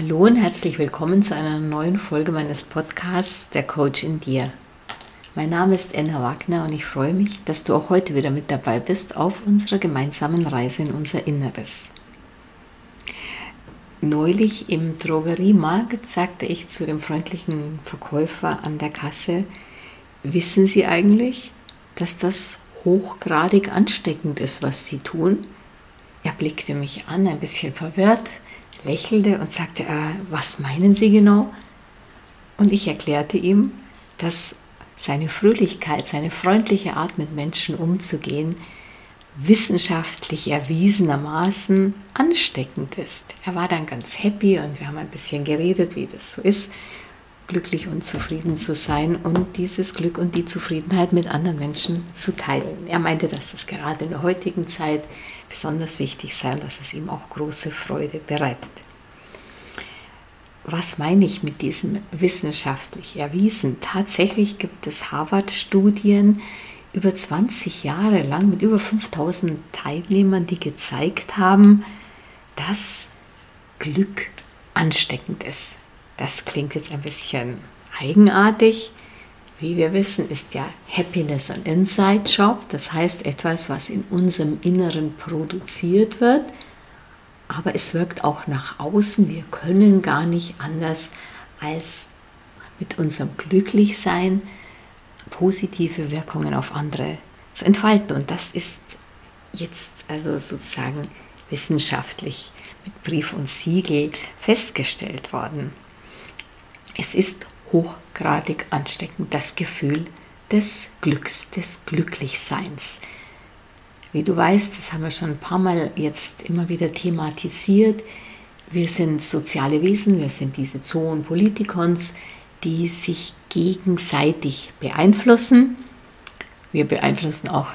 Hallo und herzlich willkommen zu einer neuen Folge meines Podcasts Der Coach in dir. Mein Name ist Enna Wagner und ich freue mich, dass du auch heute wieder mit dabei bist auf unserer gemeinsamen Reise in unser Inneres. Neulich im Drogeriemarkt sagte ich zu dem freundlichen Verkäufer an der Kasse, wissen Sie eigentlich, dass das hochgradig ansteckend ist, was Sie tun? Er blickte mich an, ein bisschen verwirrt, lächelte und sagte, äh, was meinen Sie genau? Und ich erklärte ihm, dass seine Fröhlichkeit, seine freundliche Art mit Menschen umzugehen, wissenschaftlich erwiesenermaßen ansteckend ist. Er war dann ganz happy und wir haben ein bisschen geredet, wie das so ist, glücklich und zufrieden zu sein und dieses Glück und die Zufriedenheit mit anderen Menschen zu teilen. Er meinte, dass das gerade in der heutigen Zeit besonders wichtig sei und dass es ihm auch große Freude bereitet. Was meine ich mit diesem wissenschaftlich erwiesen? Tatsächlich gibt es Harvard-Studien über 20 Jahre lang mit über 5000 Teilnehmern, die gezeigt haben, dass Glück ansteckend ist. Das klingt jetzt ein bisschen eigenartig. Wie wir wissen, ist ja Happiness ein Inside Job, das heißt etwas, was in unserem Inneren produziert wird, aber es wirkt auch nach außen. Wir können gar nicht anders als mit unserem Glücklichsein positive Wirkungen auf andere zu entfalten. Und das ist jetzt also sozusagen wissenschaftlich mit Brief und Siegel festgestellt worden. Es ist hochgradig ansteckend, das Gefühl des Glücks, des Glücklichseins. Wie du weißt, das haben wir schon ein paar Mal jetzt immer wieder thematisiert. Wir sind soziale Wesen, wir sind diese Zoon Politikons, die sich gegenseitig beeinflussen. Wir beeinflussen auch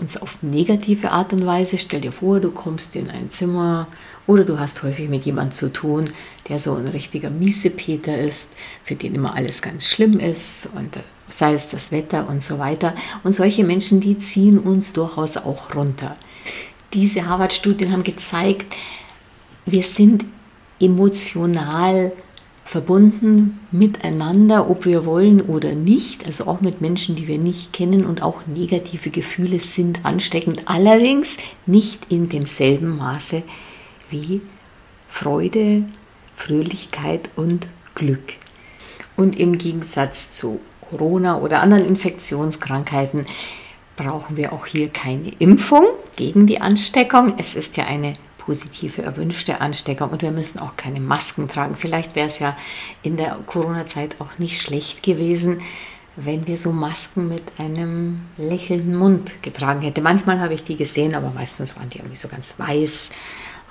uns auf negative Art und Weise. Stell dir vor, du kommst in ein Zimmer oder du hast häufig mit jemandem zu tun, der so ein richtiger Miesepeter ist, für den immer alles ganz schlimm ist und sei es das Wetter und so weiter. Und solche Menschen, die ziehen uns durchaus auch runter. Diese Harvard-Studien haben gezeigt, wir sind emotional verbunden miteinander, ob wir wollen oder nicht, also auch mit Menschen, die wir nicht kennen und auch negative Gefühle sind ansteckend, allerdings nicht in demselben Maße wie Freude, Fröhlichkeit und Glück. Und im Gegensatz zu Corona oder anderen Infektionskrankheiten brauchen wir auch hier keine Impfung gegen die Ansteckung. Es ist ja eine positive, erwünschte Ansteckung und wir müssen auch keine Masken tragen. Vielleicht wäre es ja in der Corona-Zeit auch nicht schlecht gewesen, wenn wir so Masken mit einem lächelnden Mund getragen hätten. Manchmal habe ich die gesehen, aber meistens waren die irgendwie so ganz weiß,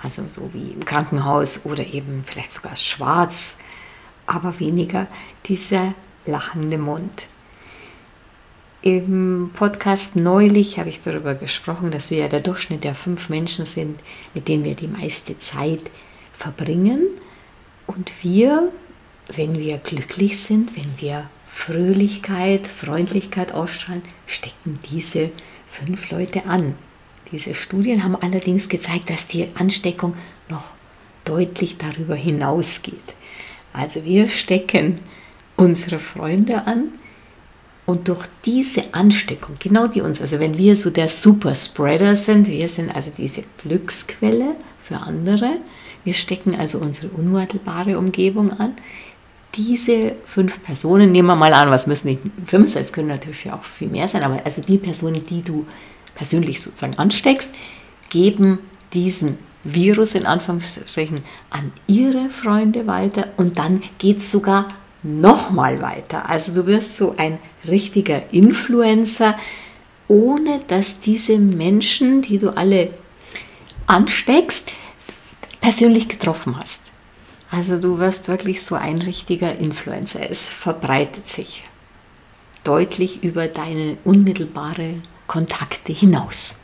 also so wie im Krankenhaus oder eben vielleicht sogar schwarz, aber weniger dieser lachende Mund. Im Podcast neulich habe ich darüber gesprochen, dass wir ja der Durchschnitt der fünf Menschen sind, mit denen wir die meiste Zeit verbringen. Und wir, wenn wir glücklich sind, wenn wir Fröhlichkeit, Freundlichkeit ausstrahlen, stecken diese fünf Leute an. Diese Studien haben allerdings gezeigt, dass die Ansteckung noch deutlich darüber hinausgeht. Also wir stecken unsere Freunde an, und durch diese Ansteckung, genau die uns, also wenn wir so der Superspreader sind, wir sind also diese Glücksquelle für andere, wir stecken also unsere unmittelbare Umgebung an. Diese fünf Personen, nehmen wir mal an, was müssen nicht fünf sein, es können natürlich auch viel mehr sein, aber also die Personen, die du persönlich sozusagen ansteckst, geben diesen Virus in Anführungsstrichen an ihre Freunde weiter und dann geht es sogar nochmal weiter. Also du wirst so ein richtiger Influencer, ohne dass diese Menschen, die du alle ansteckst, persönlich getroffen hast. Also du wirst wirklich so ein richtiger Influencer. Es verbreitet sich deutlich über deine unmittelbare Kontakte hinaus.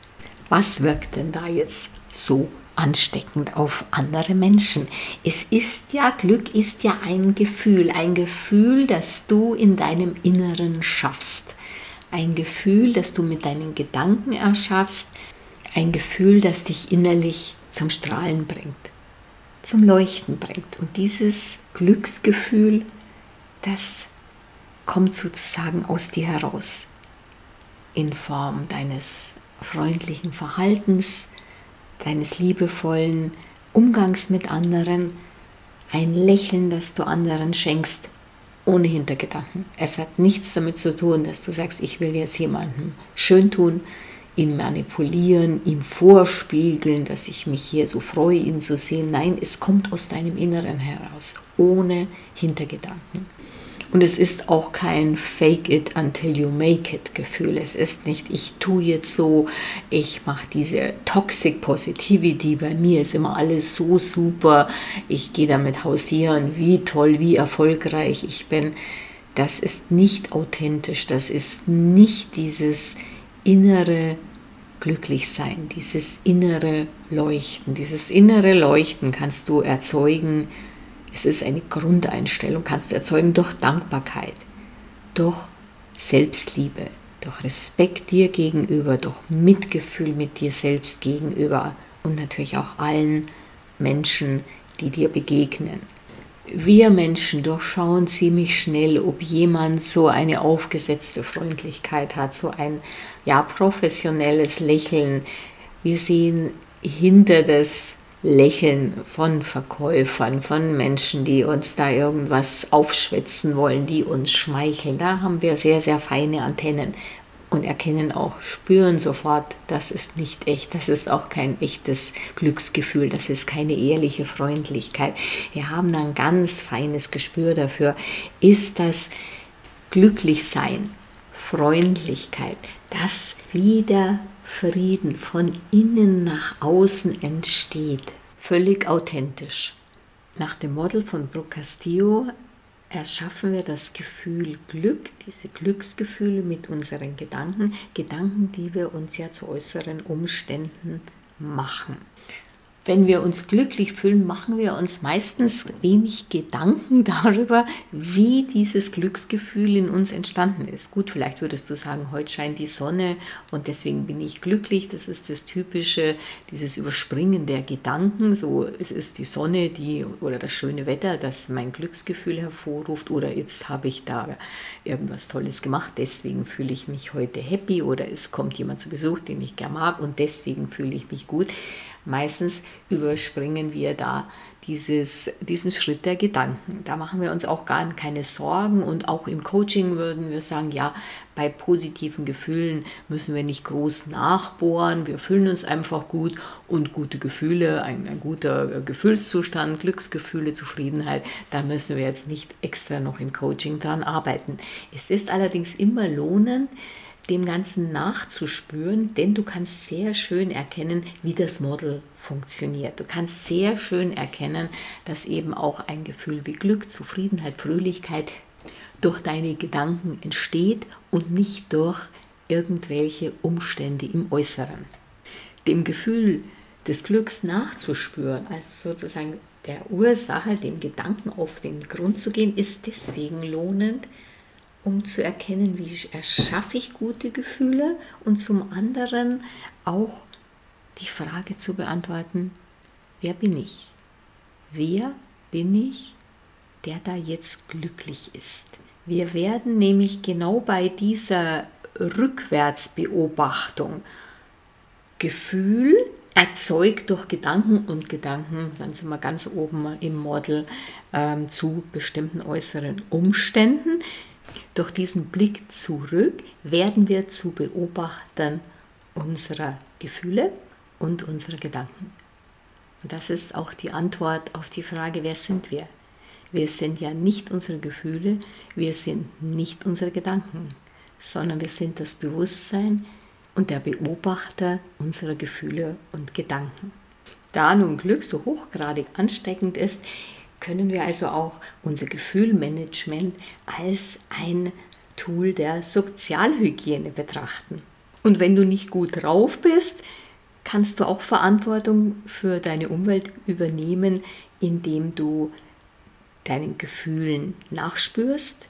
Was wirkt denn da jetzt so ansteckend auf andere Menschen. Es ist ja, Glück ist ja ein Gefühl, ein Gefühl, das du in deinem Inneren schaffst. Ein Gefühl, das du mit deinen Gedanken erschaffst. Ein Gefühl, das dich innerlich zum Strahlen bringt. zum Leuchten bringt. Und dieses Glücksgefühl, das kommt sozusagen aus dir heraus in Form deines freundlichen Verhaltens, deines liebevollen Umgangs mit anderen, ein Lächeln, das du anderen schenkst, ohne Hintergedanken. Es hat nichts damit zu tun, dass du sagst, ich will jetzt jemandem schön tun, ihn manipulieren, ihm vorspiegeln, dass ich mich hier so freue, ihn zu sehen. Nein, es kommt aus deinem Inneren heraus, ohne Hintergedanken. Und es ist auch kein Fake it until you make it Gefühl. Es ist nicht, ich tue jetzt so, ich mache diese Toxic Positivity. Bei mir ist immer alles so super. Ich gehe damit hausieren, wie toll, wie erfolgreich ich bin. Das ist nicht authentisch. Das ist nicht dieses innere Glücklichsein, dieses innere Leuchten. Dieses innere Leuchten kannst du erzeugen es ist eine Grundeinstellung, kannst du erzeugen durch Dankbarkeit, durch Selbstliebe, durch Respekt dir gegenüber, durch Mitgefühl mit dir selbst gegenüber und natürlich auch allen Menschen, die dir begegnen. Wir Menschen durchschauen ziemlich schnell, ob jemand so eine aufgesetzte Freundlichkeit hat, so ein ja professionelles Lächeln. Wir sehen hinter das Lächeln von Verkäufern, von Menschen, die uns da irgendwas aufschwätzen wollen, die uns schmeicheln. Da haben wir sehr, sehr feine Antennen und erkennen auch, spüren sofort, das ist nicht echt, das ist auch kein echtes Glücksgefühl, das ist keine ehrliche Freundlichkeit. Wir haben da ein ganz feines Gespür dafür. Ist das Glücklichsein, Freundlichkeit, das wieder Frieden von innen nach außen entsteht. Völlig authentisch. Nach dem Model von Brooke Castillo erschaffen wir das Gefühl Glück, diese Glücksgefühle mit unseren Gedanken, Gedanken, die wir uns ja zu äußeren Umständen machen. Wenn wir uns glücklich fühlen, machen wir uns meistens wenig Gedanken darüber, wie dieses Glücksgefühl in uns entstanden ist. Gut, vielleicht würdest du sagen, heute scheint die Sonne und deswegen bin ich glücklich. Das ist das typische, dieses Überspringen der Gedanken. So, es ist die Sonne, die oder das schöne Wetter, das mein Glücksgefühl hervorruft. Oder jetzt habe ich da irgendwas Tolles gemacht, deswegen fühle ich mich heute happy. Oder es kommt jemand zu Besuch, den ich gerne mag und deswegen fühle ich mich gut. Meistens überspringen wir da dieses, diesen Schritt der Gedanken. Da machen wir uns auch gar keine Sorgen und auch im Coaching würden wir sagen, ja, bei positiven Gefühlen müssen wir nicht groß nachbohren, wir fühlen uns einfach gut und gute Gefühle, ein, ein guter Gefühlszustand, Glücksgefühle, Zufriedenheit, da müssen wir jetzt nicht extra noch im Coaching dran arbeiten. Es ist allerdings immer lohnend, dem Ganzen nachzuspüren, denn du kannst sehr schön erkennen, wie das Model funktioniert. Du kannst sehr schön erkennen, dass eben auch ein Gefühl wie Glück, Zufriedenheit, Fröhlichkeit durch deine Gedanken entsteht und nicht durch irgendwelche Umstände im Äußeren. Dem Gefühl des Glücks nachzuspüren, also sozusagen der Ursache, dem Gedanken auf den Grund zu gehen, ist deswegen lohnend, um zu erkennen, wie erschaffe ich gute Gefühle und zum anderen auch die Frage zu beantworten, wer bin ich? Wer bin ich, der da jetzt glücklich ist? Wir werden nämlich genau bei dieser Rückwärtsbeobachtung Gefühl erzeugt durch Gedanken und Gedanken, dann sind wir ganz oben im Model, ähm, zu bestimmten äußeren Umständen, durch diesen Blick zurück werden wir zu Beobachtern unserer Gefühle und unserer Gedanken. Und das ist auch die Antwort auf die Frage, wer sind wir? Wir sind ja nicht unsere Gefühle, wir sind nicht unsere Gedanken, sondern wir sind das Bewusstsein und der Beobachter unserer Gefühle und Gedanken. Da nun Glück so hochgradig ansteckend ist, können wir also auch unser Gefühlmanagement als ein Tool der Sozialhygiene betrachten. Und wenn du nicht gut drauf bist, kannst du auch Verantwortung für deine Umwelt übernehmen, indem du deinen Gefühlen nachspürst,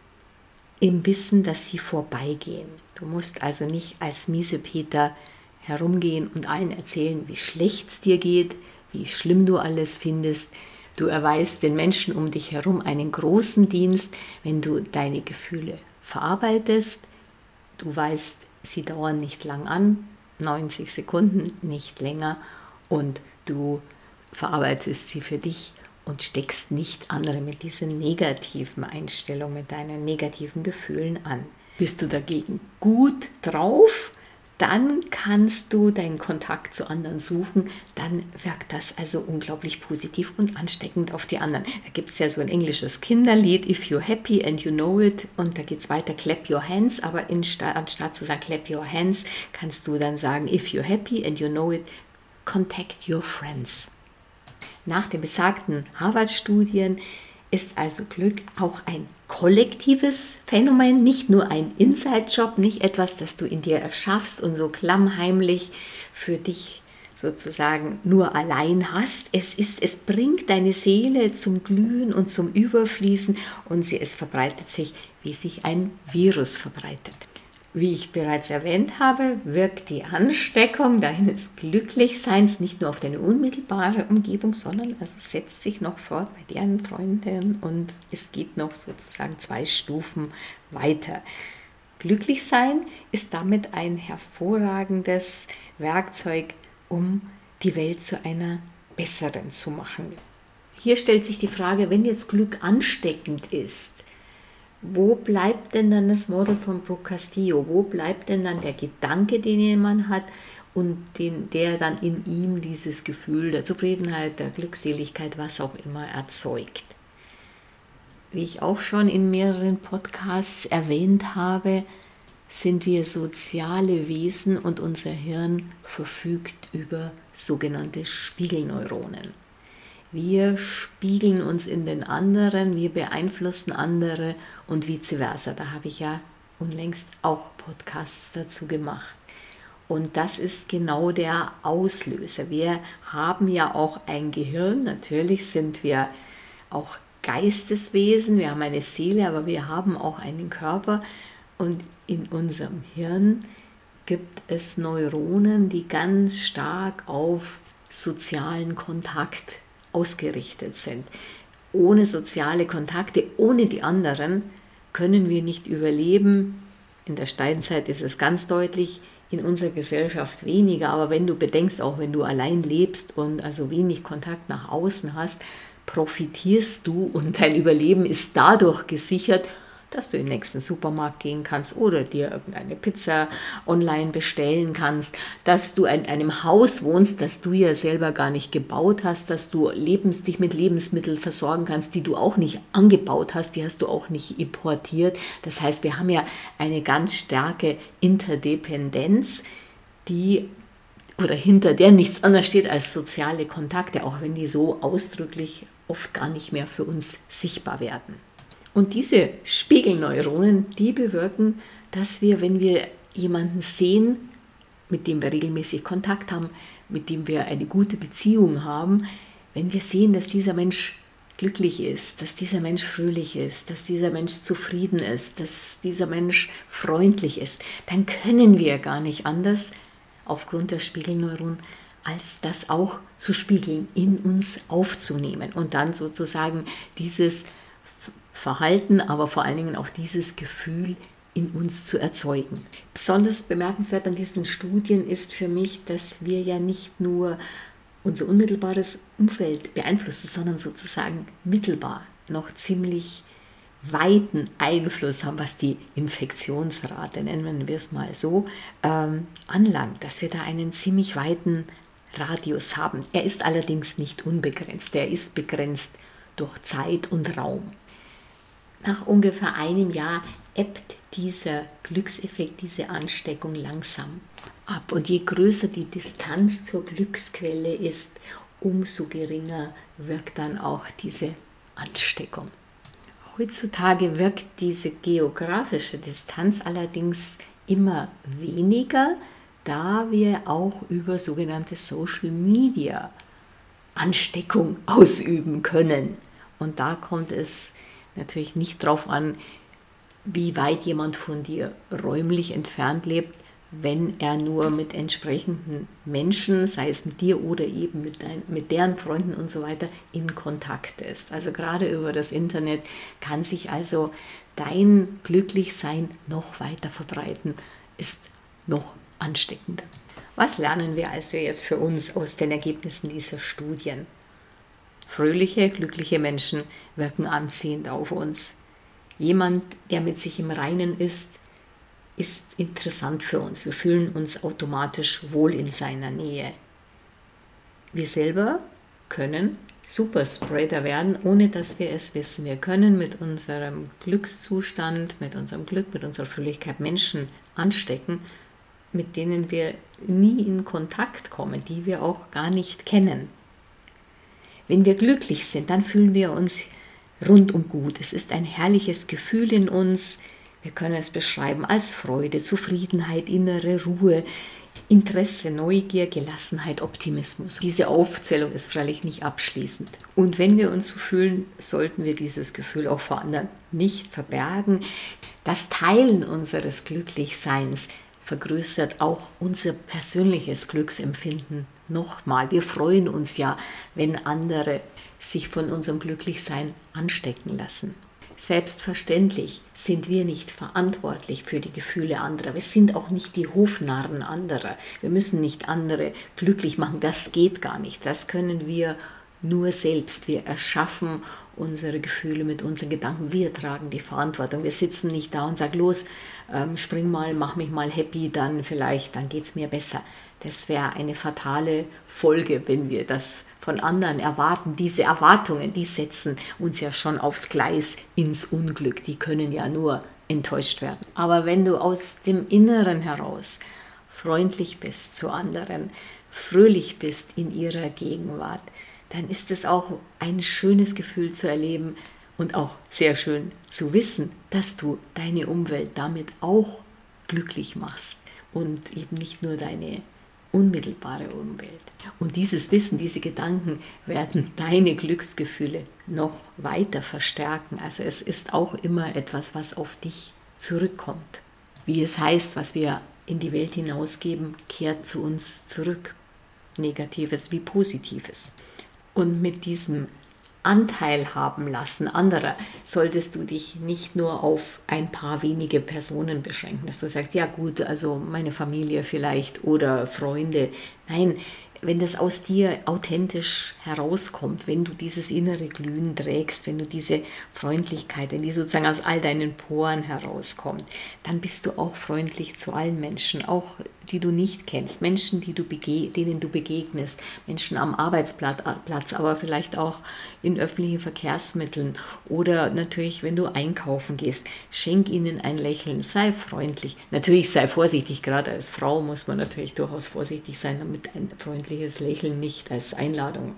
im Wissen, dass sie vorbeigehen. Du musst also nicht als Miesepeter herumgehen und allen erzählen, wie schlecht es dir geht, wie schlimm du alles findest, Du erweist den Menschen um dich herum einen großen Dienst, wenn du deine Gefühle verarbeitest. Du weißt, sie dauern nicht lang an, 90 Sekunden, nicht länger. Und du verarbeitest sie für dich und steckst nicht andere mit diesen negativen Einstellungen, mit deinen negativen Gefühlen an. Bist du dagegen gut drauf, dann kannst du deinen Kontakt zu anderen suchen. Dann wirkt das also unglaublich positiv und ansteckend auf die anderen. Da gibt es ja so ein englisches Kinderlied, If you're happy and you know it, und da geht es weiter, clap your hands, aber in, anstatt zu sagen clap your hands, kannst du dann sagen, if you're happy and you know it, contact your friends. Nach den besagten Harvard-Studien ist also Glück auch ein kollektives Phänomen, nicht nur ein Inside-Job, nicht etwas, das du in dir erschaffst und so klammheimlich für dich sozusagen nur allein hast. Es ist, es bringt deine Seele zum Glühen und zum Überfließen und sie, es verbreitet sich, wie sich ein Virus verbreitet. Wie ich bereits erwähnt habe, wirkt die Ansteckung deines Glücklichseins nicht nur auf deine unmittelbare Umgebung, sondern also setzt sich noch fort bei deren Freunden und es geht noch sozusagen zwei Stufen weiter. Glücklichsein ist damit ein hervorragendes Werkzeug, um die Welt zu einer besseren zu machen. Hier stellt sich die Frage, wenn jetzt Glück ansteckend ist, wo bleibt denn dann das Model von Brooke Castillo? Wo bleibt denn dann der Gedanke, den jemand hat und den, der dann in ihm dieses Gefühl der Zufriedenheit, der Glückseligkeit, was auch immer erzeugt? Wie ich auch schon in mehreren Podcasts erwähnt habe, sind wir soziale Wesen und unser Hirn verfügt über sogenannte Spiegelneuronen. Wir spiegeln uns in den anderen, wir beeinflussen andere und vice versa. Da habe ich ja unlängst auch Podcasts dazu gemacht. Und das ist genau der Auslöser. Wir haben ja auch ein Gehirn. Natürlich sind wir auch Geisteswesen, wir haben eine Seele, aber wir haben auch einen Körper. Und in unserem Hirn gibt es Neuronen, die ganz stark auf sozialen Kontakt ausgerichtet sind. Ohne soziale Kontakte, ohne die anderen können wir nicht überleben. In der Steinzeit ist es ganz deutlich, in unserer Gesellschaft weniger, aber wenn du bedenkst, auch wenn du allein lebst und also wenig Kontakt nach außen hast, profitierst du und dein Überleben ist dadurch gesichert, dass du in den nächsten Supermarkt gehen kannst oder dir irgendeine Pizza online bestellen kannst, dass du in einem Haus wohnst, das du ja selber gar nicht gebaut hast, dass du lebens, dich mit Lebensmitteln versorgen kannst, die du auch nicht angebaut hast, die hast du auch nicht importiert. Das heißt, wir haben ja eine ganz starke Interdependenz, die oder hinter der nichts anderes steht als soziale Kontakte, auch wenn die so ausdrücklich oft gar nicht mehr für uns sichtbar werden. Und diese Spiegelneuronen, die bewirken, dass wir, wenn wir jemanden sehen, mit dem wir regelmäßig Kontakt haben, mit dem wir eine gute Beziehung haben, wenn wir sehen, dass dieser Mensch glücklich ist, dass dieser Mensch fröhlich ist, dass dieser Mensch zufrieden ist, dass dieser Mensch freundlich ist, dann können wir gar nicht anders aufgrund der Spiegelneuronen, als das auch zu spiegeln, in uns aufzunehmen und dann sozusagen dieses Verhalten, aber vor allen Dingen auch dieses Gefühl in uns zu erzeugen. Besonders bemerkenswert an diesen Studien ist für mich, dass wir ja nicht nur unser unmittelbares Umfeld beeinflussen, sondern sozusagen mittelbar noch ziemlich weiten Einfluss haben, was die Infektionsrate, nennen wir es mal so, ähm, anlangt, dass wir da einen ziemlich weiten Radius haben. Er ist allerdings nicht unbegrenzt, er ist begrenzt durch Zeit und Raum nach ungefähr einem Jahr ebbt dieser Glückseffekt, diese Ansteckung langsam ab. Und je größer die Distanz zur Glücksquelle ist, umso geringer wirkt dann auch diese Ansteckung. Heutzutage wirkt diese geografische Distanz allerdings immer weniger, da wir auch über sogenannte Social Media Ansteckung ausüben können. Und da kommt es natürlich nicht darauf an, wie weit jemand von dir räumlich entfernt lebt, wenn er nur mit entsprechenden Menschen, sei es mit dir oder eben mit, dein, mit deren Freunden und so weiter, in Kontakt ist. Also gerade über das Internet kann sich also dein Glücklichsein noch weiter verbreiten, ist noch ansteckender. Was lernen wir also jetzt für uns aus den Ergebnissen dieser Studien? Fröhliche, glückliche Menschen wirken anziehend auf uns. Jemand, der mit sich im Reinen ist, ist interessant für uns. Wir fühlen uns automatisch wohl in seiner Nähe. Wir selber können Superspreader werden, ohne dass wir es wissen. Wir können mit unserem Glückszustand, mit unserem Glück, mit unserer Fröhlichkeit Menschen anstecken, mit denen wir nie in Kontakt kommen, die wir auch gar nicht kennen. Wenn wir glücklich sind, dann fühlen wir uns rundum gut. Es ist ein herrliches Gefühl in uns, wir können es beschreiben als Freude, Zufriedenheit, innere Ruhe, Interesse, Neugier, Gelassenheit, Optimismus. Diese Aufzählung ist freilich nicht abschließend. Und wenn wir uns so fühlen, sollten wir dieses Gefühl auch vor anderen nicht verbergen. Das Teilen unseres Glücklichseins vergrößert auch unser persönliches Glücksempfinden nochmal. Wir freuen uns ja, wenn andere sich von unserem Glücklichsein anstecken lassen. Selbstverständlich sind wir nicht verantwortlich für die Gefühle anderer. Wir sind auch nicht die Hofnarren anderer. Wir müssen nicht andere glücklich machen. Das geht gar nicht. Das können wir nur selbst. Wir erschaffen unsere Gefühle mit unseren Gedanken. Wir tragen die Verantwortung. Wir sitzen nicht da und sagen, los, ähm, spring mal, mach mich mal happy, dann vielleicht, dann geht es mir besser. Das wäre eine fatale Folge, wenn wir das von anderen erwarten. Diese Erwartungen, die setzen uns ja schon aufs Gleis ins Unglück. Die können ja nur enttäuscht werden. Aber wenn du aus dem Inneren heraus freundlich bist zu anderen, fröhlich bist in ihrer Gegenwart, dann ist es auch ein schönes Gefühl zu erleben und auch sehr schön zu wissen, dass du deine Umwelt damit auch glücklich machst und eben nicht nur deine unmittelbare Umwelt. Und dieses Wissen, diese Gedanken werden deine Glücksgefühle noch weiter verstärken. Also es ist auch immer etwas, was auf dich zurückkommt. Wie es heißt, was wir in die Welt hinausgeben, kehrt zu uns zurück. Negatives wie Positives. Und mit diesem Anteil haben lassen anderer, solltest du dich nicht nur auf ein paar wenige Personen beschränken, dass du sagst, ja gut, also meine Familie vielleicht oder Freunde. Nein, wenn das aus dir authentisch herauskommt, wenn du dieses innere Glühen trägst, wenn du diese Freundlichkeit, wenn die sozusagen aus all deinen Poren herauskommt, dann bist du auch freundlich zu allen Menschen, auch die du nicht kennst, Menschen, die du denen du begegnest, Menschen am Arbeitsplatz, aber vielleicht auch in öffentlichen Verkehrsmitteln oder natürlich, wenn du einkaufen gehst, schenk ihnen ein Lächeln, sei freundlich. Natürlich sei vorsichtig, gerade als Frau muss man natürlich durchaus vorsichtig sein, damit ein freundliches Lächeln nicht als Einladung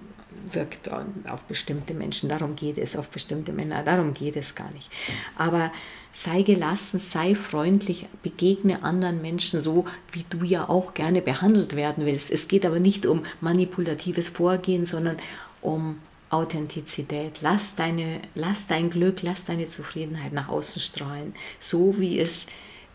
wirkt auf bestimmte Menschen. Darum geht es, auf bestimmte Männer, darum geht es gar nicht. Aber sei gelassen, sei freundlich, begegne anderen Menschen so, wie du ja auch gerne behandelt werden willst. Es geht aber nicht um manipulatives Vorgehen, sondern um Authentizität. Lass, deine, lass dein Glück, lass deine Zufriedenheit nach außen strahlen, so wie es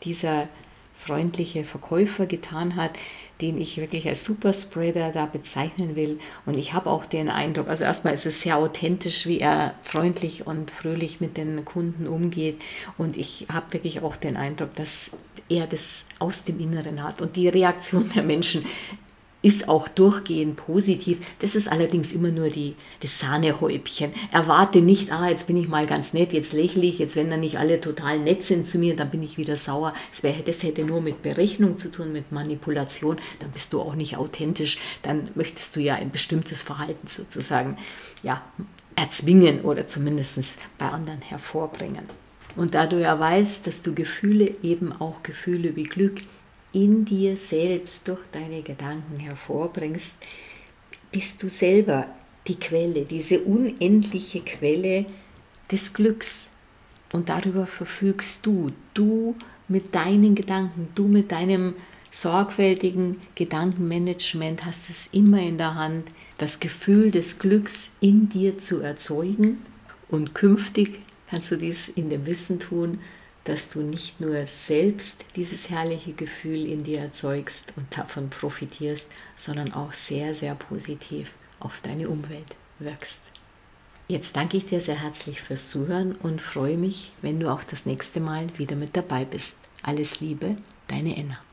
dieser freundliche Verkäufer getan hat, den ich wirklich als Superspreader da bezeichnen will. Und ich habe auch den Eindruck, also erstmal ist es sehr authentisch, wie er freundlich und fröhlich mit den Kunden umgeht. Und ich habe wirklich auch den Eindruck, dass er das aus dem Inneren hat. Und die Reaktion der Menschen ist auch durchgehend positiv. Das ist allerdings immer nur die, das Sahnehäubchen. Erwarte nicht, ah, jetzt bin ich mal ganz nett, jetzt lächle ich, jetzt wenn dann nicht alle total nett sind zu mir, dann bin ich wieder sauer. Das, wär, das hätte nur mit Berechnung zu tun, mit Manipulation. Dann bist du auch nicht authentisch. Dann möchtest du ja ein bestimmtes Verhalten sozusagen ja, erzwingen oder zumindest bei anderen hervorbringen. Und da du ja weißt, dass du Gefühle eben auch Gefühle wie Glück in dir selbst durch deine Gedanken hervorbringst, bist du selber die Quelle, diese unendliche Quelle des Glücks. Und darüber verfügst du, du mit deinen Gedanken, du mit deinem sorgfältigen Gedankenmanagement hast es immer in der Hand, das Gefühl des Glücks in dir zu erzeugen. Und künftig kannst du dies in dem Wissen tun, dass du nicht nur selbst dieses herrliche Gefühl in dir erzeugst und davon profitierst, sondern auch sehr, sehr positiv auf deine Umwelt wirkst. Jetzt danke ich dir sehr herzlich fürs Zuhören und freue mich, wenn du auch das nächste Mal wieder mit dabei bist. Alles Liebe, deine Enna.